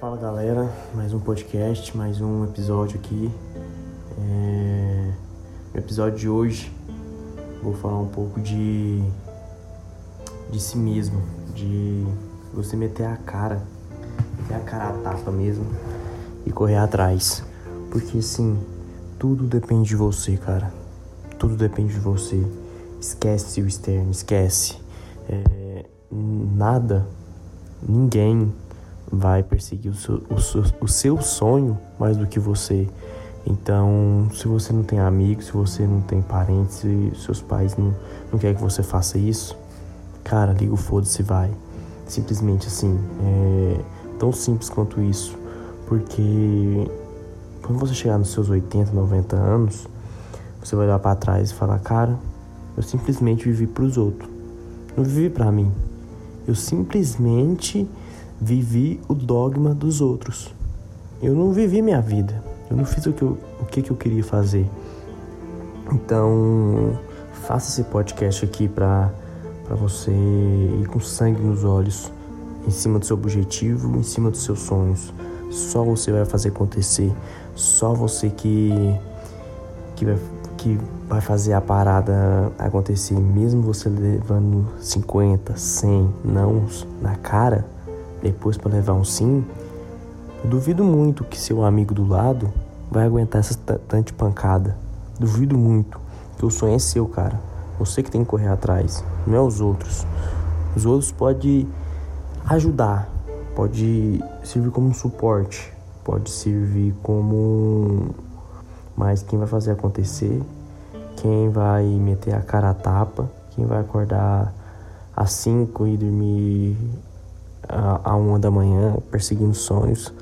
Fala galera, mais um podcast, mais um episódio aqui. É... No episódio de hoje vou falar um pouco de de si mesmo, de você meter a cara, meter a cara a tapa mesmo e correr atrás. Porque assim, tudo depende de você, cara. Tudo depende de você. Esquece o externo, esquece. É... Nada, ninguém vai perseguir o seu, o, seu, o seu sonho mais do que você. Então, se você não tem amigos, se você não tem parentes, se seus pais não, não querem que você faça isso, cara, liga o foda-se vai. Simplesmente assim, é tão simples quanto isso. Porque quando você chegar nos seus 80, 90 anos, você vai olhar para trás e falar, cara, eu simplesmente vivi para os outros. Não vivi para mim. Eu simplesmente vivi o dogma dos outros. Eu não vivi minha vida. Eu não fiz o que eu, o que, que eu queria fazer. Então, faça esse podcast aqui para você ir com sangue nos olhos, em cima do seu objetivo, em cima dos seus sonhos. Só você vai fazer acontecer. Só você que, que, vai, que vai fazer a parada acontecer. Mesmo você levando 50, 100 não na cara depois para levar um sim, duvido muito que seu amigo do lado vai aguentar essa tanta pancada. Duvido muito, que o sonho é seu, cara. Você que tem que correr atrás, não é os outros. Os outros podem ajudar, pode servir como um suporte, pode servir como mas quem vai fazer acontecer, quem vai meter a cara a tapa, quem vai acordar às 5 e dormir a uma da manhã perseguindo sonhos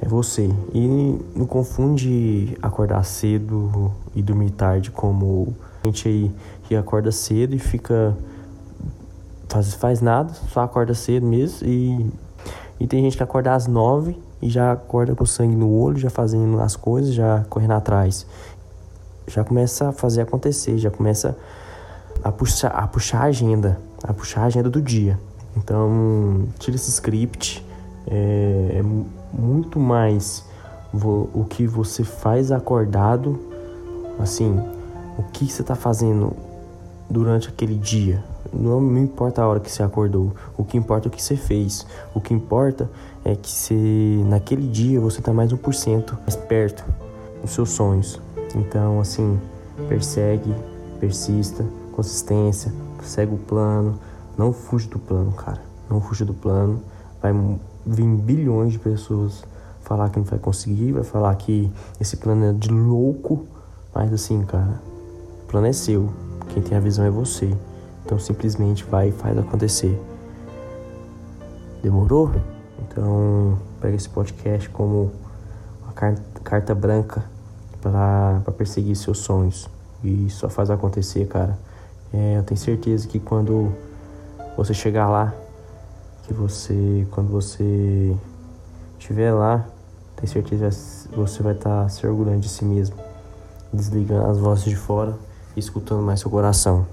é você. E não confunde acordar cedo e dormir tarde como a gente aí que acorda cedo e fica. Faz, faz nada, só acorda cedo mesmo. E, e tem gente que acorda às nove e já acorda com sangue no olho, já fazendo as coisas, já correndo atrás. Já começa a fazer acontecer, já começa a puxar, a puxar a agenda, a puxar a agenda do dia. Então, tira esse script. É, é muito mais o que você faz acordado, assim, o que você está fazendo durante aquele dia. Não, não importa a hora que você acordou, o que importa é o que você fez. O que importa é que você, naquele dia você está mais 1% mais perto dos seus sonhos. Então, assim, persegue, persista, consistência, segue o plano, não fuja do plano, cara. Não fuja do plano. Vai vir bilhões de pessoas falar que não vai conseguir, vai falar que esse plano é de louco. Mas assim, cara, o plano é seu. Quem tem a visão é você. Então simplesmente vai e faz acontecer. Demorou? Então pega esse podcast como uma carta, branca para perseguir seus sonhos. E só faz acontecer, cara. É, eu tenho certeza que quando você chegar lá, que você, quando você estiver lá, tenho certeza que você vai estar tá se orgulhando de si mesmo, desligando as vozes de fora e escutando mais seu coração.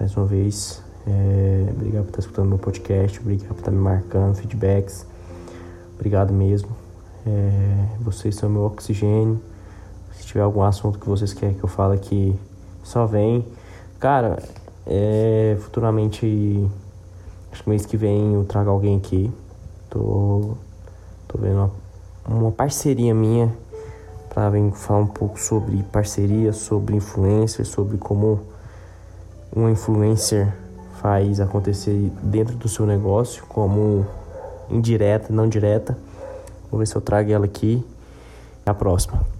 Mais uma vez, é, obrigado por estar escutando meu podcast, obrigado por estar me marcando, feedbacks, obrigado mesmo. É, vocês são meu oxigênio. Se tiver algum assunto que vocês querem que eu fale aqui, só vem. Cara, é, futuramente, acho que mês que vem eu trago alguém aqui. Tô, tô vendo uma, uma parceria minha para vir falar um pouco sobre parceria, sobre influencer, sobre como uma influencer faz acontecer dentro do seu negócio, como indireta, não direta. Vou ver se eu trago ela aqui. Até a próxima.